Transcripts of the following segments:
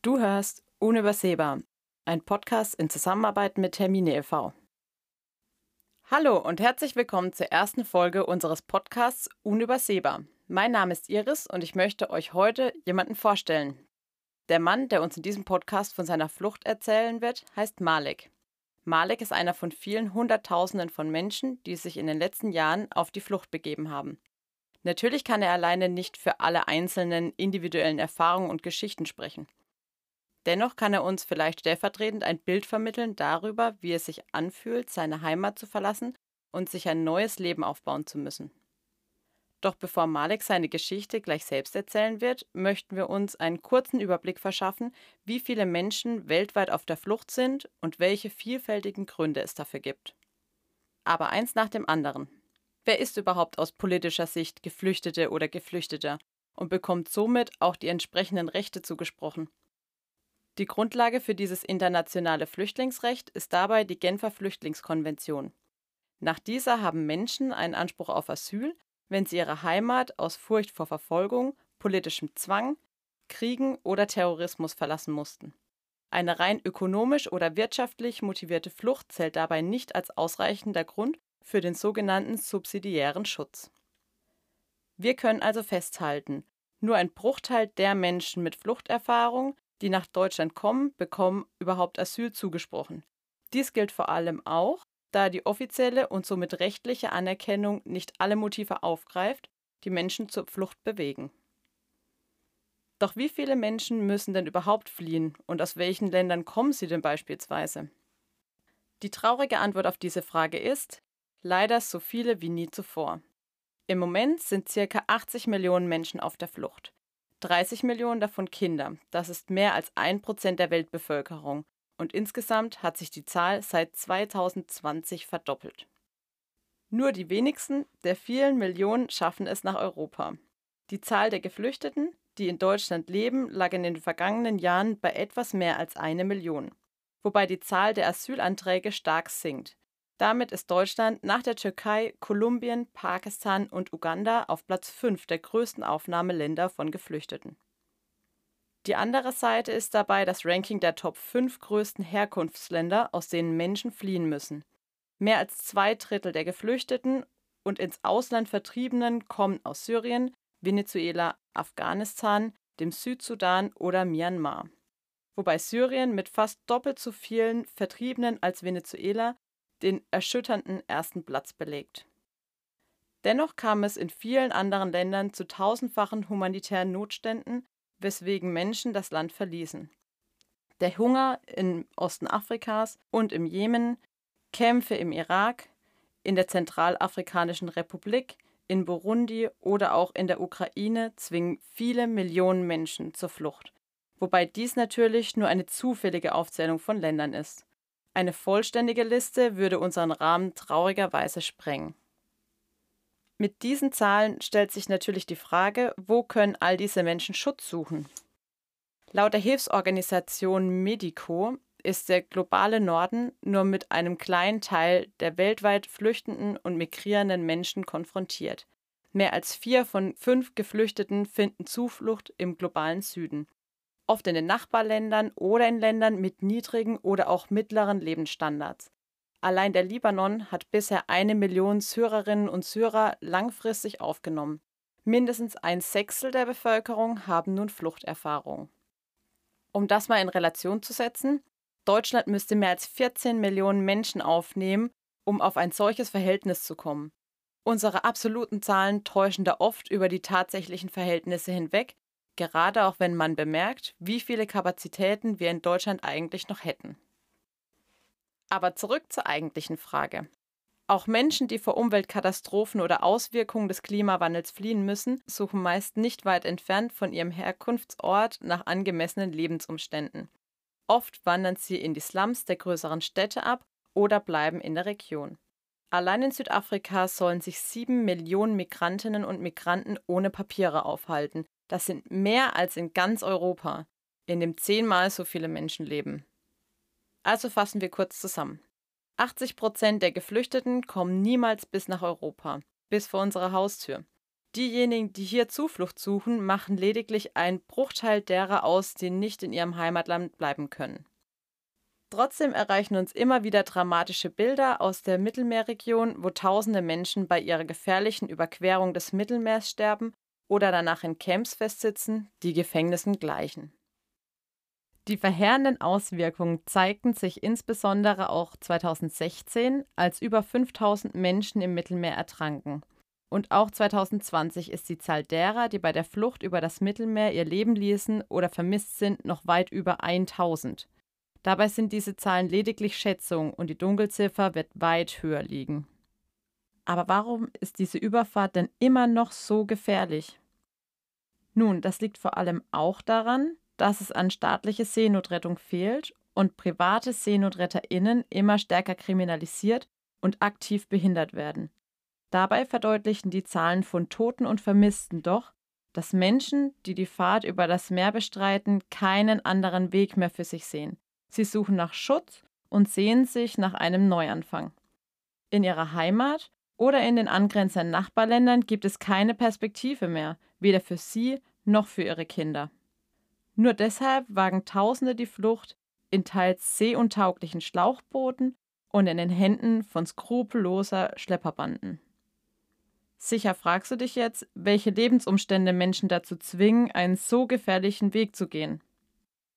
Du hörst Unübersehbar, ein Podcast in Zusammenarbeit mit Termine e.V. Hallo und herzlich willkommen zur ersten Folge unseres Podcasts Unübersehbar. Mein Name ist Iris und ich möchte euch heute jemanden vorstellen. Der Mann, der uns in diesem Podcast von seiner Flucht erzählen wird, heißt Malek. Malek ist einer von vielen Hunderttausenden von Menschen, die sich in den letzten Jahren auf die Flucht begeben haben. Natürlich kann er alleine nicht für alle einzelnen individuellen Erfahrungen und Geschichten sprechen. Dennoch kann er uns vielleicht stellvertretend ein Bild vermitteln darüber, wie es sich anfühlt, seine Heimat zu verlassen und sich ein neues Leben aufbauen zu müssen. Doch bevor Malek seine Geschichte gleich selbst erzählen wird, möchten wir uns einen kurzen Überblick verschaffen, wie viele Menschen weltweit auf der Flucht sind und welche vielfältigen Gründe es dafür gibt. Aber eins nach dem anderen. Wer ist überhaupt aus politischer Sicht Geflüchtete oder Geflüchteter und bekommt somit auch die entsprechenden Rechte zugesprochen? Die Grundlage für dieses internationale Flüchtlingsrecht ist dabei die Genfer Flüchtlingskonvention. Nach dieser haben Menschen einen Anspruch auf Asyl, wenn sie ihre Heimat aus Furcht vor Verfolgung, politischem Zwang, Kriegen oder Terrorismus verlassen mussten. Eine rein ökonomisch oder wirtschaftlich motivierte Flucht zählt dabei nicht als ausreichender Grund für den sogenannten subsidiären Schutz. Wir können also festhalten, nur ein Bruchteil der Menschen mit Fluchterfahrung, die nach Deutschland kommen, bekommen überhaupt Asyl zugesprochen. Dies gilt vor allem auch, da die offizielle und somit rechtliche Anerkennung nicht alle Motive aufgreift, die Menschen zur Flucht bewegen. Doch wie viele Menschen müssen denn überhaupt fliehen und aus welchen Ländern kommen sie denn beispielsweise? Die traurige Antwort auf diese Frage ist, leider so viele wie nie zuvor. Im Moment sind ca. 80 Millionen Menschen auf der Flucht. 30 Millionen davon Kinder, das ist mehr als ein Prozent der Weltbevölkerung, und insgesamt hat sich die Zahl seit 2020 verdoppelt. Nur die wenigsten der vielen Millionen schaffen es nach Europa. Die Zahl der Geflüchteten, die in Deutschland leben, lag in den vergangenen Jahren bei etwas mehr als eine Million, wobei die Zahl der Asylanträge stark sinkt. Damit ist Deutschland nach der Türkei, Kolumbien, Pakistan und Uganda auf Platz 5 der größten Aufnahmeländer von Geflüchteten. Die andere Seite ist dabei das Ranking der Top 5 größten Herkunftsländer, aus denen Menschen fliehen müssen. Mehr als zwei Drittel der Geflüchteten und ins Ausland Vertriebenen kommen aus Syrien, Venezuela, Afghanistan, dem Südsudan oder Myanmar. Wobei Syrien mit fast doppelt so vielen Vertriebenen als Venezuela den erschütternden ersten Platz belegt. Dennoch kam es in vielen anderen Ländern zu tausendfachen humanitären Notständen, weswegen Menschen das Land verließen. Der Hunger im Osten Afrikas und im Jemen, Kämpfe im Irak, in der Zentralafrikanischen Republik, in Burundi oder auch in der Ukraine zwingen viele Millionen Menschen zur Flucht, wobei dies natürlich nur eine zufällige Aufzählung von Ländern ist. Eine vollständige Liste würde unseren Rahmen traurigerweise sprengen. Mit diesen Zahlen stellt sich natürlich die Frage, wo können all diese Menschen Schutz suchen? Laut der Hilfsorganisation Medico ist der globale Norden nur mit einem kleinen Teil der weltweit flüchtenden und migrierenden Menschen konfrontiert. Mehr als vier von fünf Geflüchteten finden Zuflucht im globalen Süden oft in den Nachbarländern oder in Ländern mit niedrigen oder auch mittleren Lebensstandards. Allein der Libanon hat bisher eine Million Syrerinnen und Syrer langfristig aufgenommen. Mindestens ein Sechstel der Bevölkerung haben nun Fluchterfahrung. Um das mal in Relation zu setzen, Deutschland müsste mehr als 14 Millionen Menschen aufnehmen, um auf ein solches Verhältnis zu kommen. Unsere absoluten Zahlen täuschen da oft über die tatsächlichen Verhältnisse hinweg gerade auch wenn man bemerkt, wie viele Kapazitäten wir in Deutschland eigentlich noch hätten. Aber zurück zur eigentlichen Frage. Auch Menschen, die vor Umweltkatastrophen oder Auswirkungen des Klimawandels fliehen müssen, suchen meist nicht weit entfernt von ihrem Herkunftsort nach angemessenen Lebensumständen. Oft wandern sie in die Slums der größeren Städte ab oder bleiben in der Region. Allein in Südafrika sollen sich sieben Millionen Migrantinnen und Migranten ohne Papiere aufhalten, das sind mehr als in ganz Europa, in dem zehnmal so viele Menschen leben. Also fassen wir kurz zusammen. 80 Prozent der Geflüchteten kommen niemals bis nach Europa, bis vor unsere Haustür. Diejenigen, die hier Zuflucht suchen, machen lediglich einen Bruchteil derer aus, die nicht in ihrem Heimatland bleiben können. Trotzdem erreichen uns immer wieder dramatische Bilder aus der Mittelmeerregion, wo tausende Menschen bei ihrer gefährlichen Überquerung des Mittelmeers sterben oder danach in Camps festsitzen, die Gefängnissen gleichen. Die verheerenden Auswirkungen zeigten sich insbesondere auch 2016, als über 5000 Menschen im Mittelmeer ertranken. Und auch 2020 ist die Zahl derer, die bei der Flucht über das Mittelmeer ihr Leben ließen oder vermisst sind, noch weit über 1000. Dabei sind diese Zahlen lediglich Schätzungen und die Dunkelziffer wird weit höher liegen. Aber warum ist diese Überfahrt denn immer noch so gefährlich? Nun, das liegt vor allem auch daran, dass es an staatliche Seenotrettung fehlt und private SeenotretterInnen immer stärker kriminalisiert und aktiv behindert werden. Dabei verdeutlichen die Zahlen von Toten und Vermissten doch, dass Menschen, die die Fahrt über das Meer bestreiten, keinen anderen Weg mehr für sich sehen. Sie suchen nach Schutz und sehen sich nach einem Neuanfang. In ihrer Heimat oder in den angrenzenden Nachbarländern gibt es keine Perspektive mehr, weder für sie noch für ihre Kinder. Nur deshalb wagen Tausende die Flucht in teils seeuntauglichen Schlauchbooten und in den Händen von skrupelloser Schlepperbanden. Sicher fragst du dich jetzt, welche Lebensumstände Menschen dazu zwingen, einen so gefährlichen Weg zu gehen.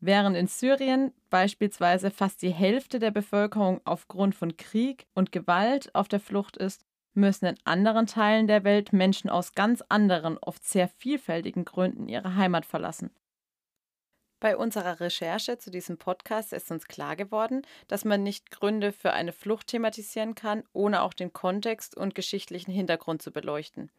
Während in Syrien beispielsweise fast die Hälfte der Bevölkerung aufgrund von Krieg und Gewalt auf der Flucht ist, müssen in anderen Teilen der Welt Menschen aus ganz anderen, oft sehr vielfältigen Gründen ihre Heimat verlassen. Bei unserer Recherche zu diesem Podcast ist uns klar geworden, dass man nicht Gründe für eine Flucht thematisieren kann, ohne auch den Kontext und geschichtlichen Hintergrund zu beleuchten.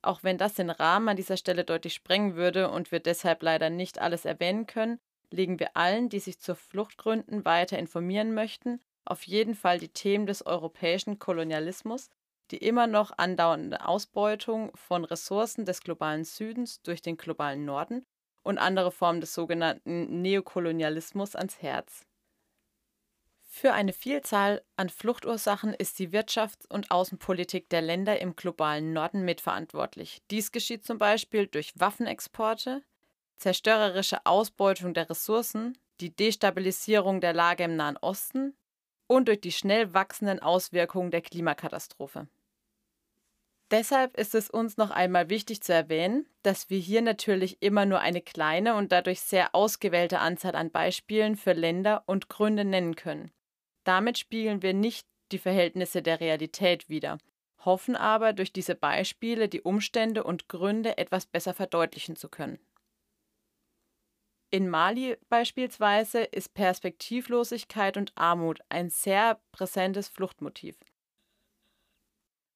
Auch wenn das den Rahmen an dieser Stelle deutlich sprengen würde und wir deshalb leider nicht alles erwähnen können, legen wir allen, die sich zu Fluchtgründen weiter informieren möchten, auf jeden Fall die Themen des europäischen Kolonialismus, die immer noch andauernde Ausbeutung von Ressourcen des globalen Südens durch den globalen Norden und andere Formen des sogenannten Neokolonialismus ans Herz. Für eine Vielzahl an Fluchtursachen ist die Wirtschafts- und Außenpolitik der Länder im globalen Norden mitverantwortlich. Dies geschieht zum Beispiel durch Waffenexporte, zerstörerische Ausbeutung der Ressourcen, die Destabilisierung der Lage im Nahen Osten und durch die schnell wachsenden Auswirkungen der Klimakatastrophe. Deshalb ist es uns noch einmal wichtig zu erwähnen, dass wir hier natürlich immer nur eine kleine und dadurch sehr ausgewählte Anzahl an Beispielen für Länder und Gründe nennen können. Damit spiegeln wir nicht die Verhältnisse der Realität wider, hoffen aber durch diese Beispiele die Umstände und Gründe etwas besser verdeutlichen zu können. In Mali beispielsweise ist Perspektivlosigkeit und Armut ein sehr präsentes Fluchtmotiv.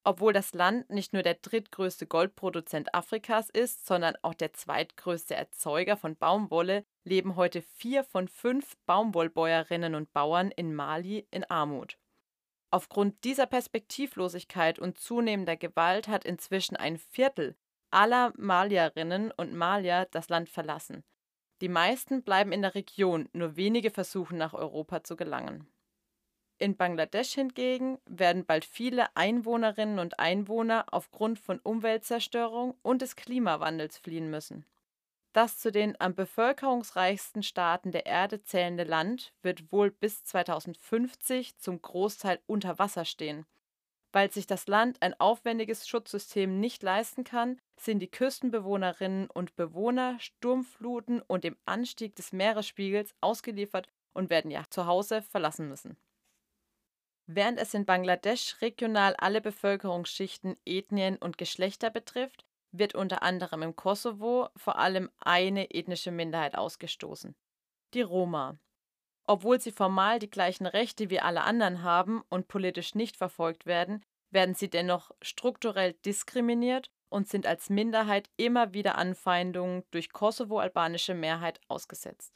Obwohl das Land nicht nur der drittgrößte Goldproduzent Afrikas ist, sondern auch der zweitgrößte Erzeuger von Baumwolle, leben heute vier von fünf Baumwollbäuerinnen und Bauern in Mali in Armut. Aufgrund dieser Perspektivlosigkeit und zunehmender Gewalt hat inzwischen ein Viertel aller Malierinnen und Malier das Land verlassen. Die meisten bleiben in der Region, nur wenige versuchen nach Europa zu gelangen. In Bangladesch hingegen werden bald viele Einwohnerinnen und Einwohner aufgrund von Umweltzerstörung und des Klimawandels fliehen müssen. Das zu den am bevölkerungsreichsten Staaten der Erde zählende Land wird wohl bis 2050 zum Großteil unter Wasser stehen. Weil sich das Land ein aufwendiges Schutzsystem nicht leisten kann, sind die Küstenbewohnerinnen und Bewohner Sturmfluten und dem Anstieg des Meeresspiegels ausgeliefert und werden ihr Zuhause verlassen müssen. Während es in Bangladesch regional alle Bevölkerungsschichten, Ethnien und Geschlechter betrifft, wird unter anderem im Kosovo vor allem eine ethnische Minderheit ausgestoßen, die Roma. Obwohl sie formal die gleichen Rechte wie alle anderen haben und politisch nicht verfolgt werden, werden sie dennoch strukturell diskriminiert und sind als Minderheit immer wieder Anfeindungen durch kosovo-albanische Mehrheit ausgesetzt.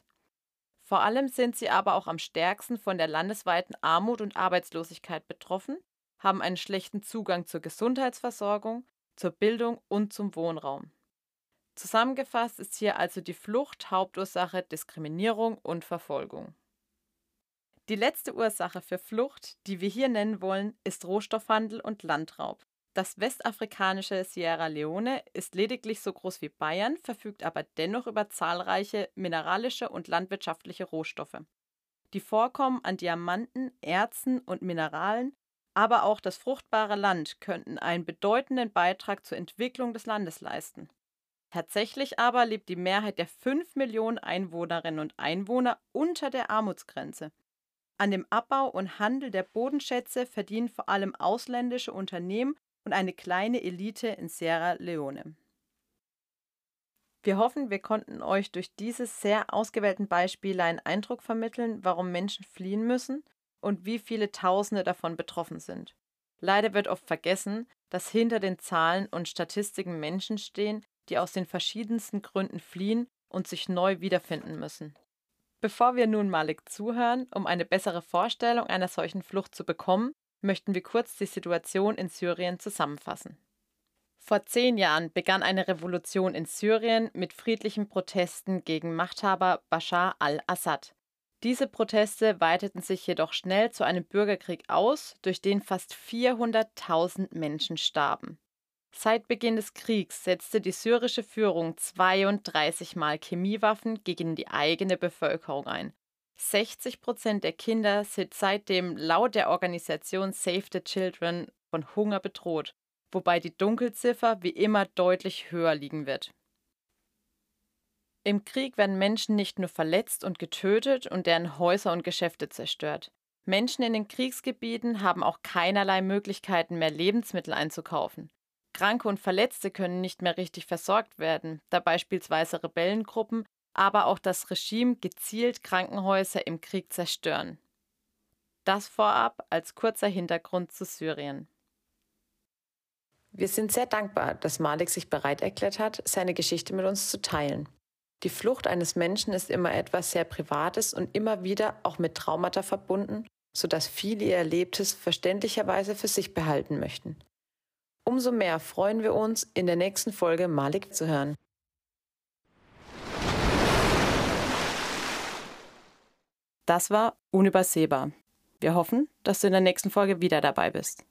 Vor allem sind sie aber auch am stärksten von der landesweiten Armut und Arbeitslosigkeit betroffen, haben einen schlechten Zugang zur Gesundheitsversorgung, zur Bildung und zum Wohnraum. Zusammengefasst ist hier also die Flucht Hauptursache Diskriminierung und Verfolgung. Die letzte Ursache für Flucht, die wir hier nennen wollen, ist Rohstoffhandel und Landraub. Das westafrikanische Sierra Leone ist lediglich so groß wie Bayern, verfügt aber dennoch über zahlreiche mineralische und landwirtschaftliche Rohstoffe. Die Vorkommen an Diamanten, Erzen und Mineralen, aber auch das fruchtbare Land könnten einen bedeutenden Beitrag zur Entwicklung des Landes leisten. Tatsächlich aber lebt die Mehrheit der 5 Millionen Einwohnerinnen und Einwohner unter der Armutsgrenze. An dem Abbau und Handel der Bodenschätze verdienen vor allem ausländische Unternehmen und eine kleine Elite in Sierra Leone. Wir hoffen, wir konnten euch durch diese sehr ausgewählten Beispiele einen Eindruck vermitteln, warum Menschen fliehen müssen und wie viele Tausende davon betroffen sind. Leider wird oft vergessen, dass hinter den Zahlen und Statistiken Menschen stehen, die aus den verschiedensten Gründen fliehen und sich neu wiederfinden müssen. Bevor wir nun Malik zuhören, um eine bessere Vorstellung einer solchen Flucht zu bekommen, möchten wir kurz die Situation in Syrien zusammenfassen. Vor zehn Jahren begann eine Revolution in Syrien mit friedlichen Protesten gegen Machthaber Bashar al-Assad. Diese Proteste weiteten sich jedoch schnell zu einem Bürgerkrieg aus, durch den fast 400.000 Menschen starben. Seit Beginn des Kriegs setzte die syrische Führung 32 Mal Chemiewaffen gegen die eigene Bevölkerung ein. 60 Prozent der Kinder sind seitdem laut der Organisation Save the Children von Hunger bedroht, wobei die Dunkelziffer wie immer deutlich höher liegen wird. Im Krieg werden Menschen nicht nur verletzt und getötet und deren Häuser und Geschäfte zerstört. Menschen in den Kriegsgebieten haben auch keinerlei Möglichkeiten mehr Lebensmittel einzukaufen. Kranke und Verletzte können nicht mehr richtig versorgt werden, da beispielsweise Rebellengruppen, aber auch das Regime gezielt Krankenhäuser im Krieg zerstören. Das vorab als kurzer Hintergrund zu Syrien. Wir sind sehr dankbar, dass Malik sich bereit erklärt hat, seine Geschichte mit uns zu teilen. Die Flucht eines Menschen ist immer etwas sehr Privates und immer wieder auch mit Traumata verbunden, sodass viele ihr Erlebtes verständlicherweise für sich behalten möchten. Umso mehr freuen wir uns, in der nächsten Folge Malik zu hören. Das war unübersehbar. Wir hoffen, dass du in der nächsten Folge wieder dabei bist.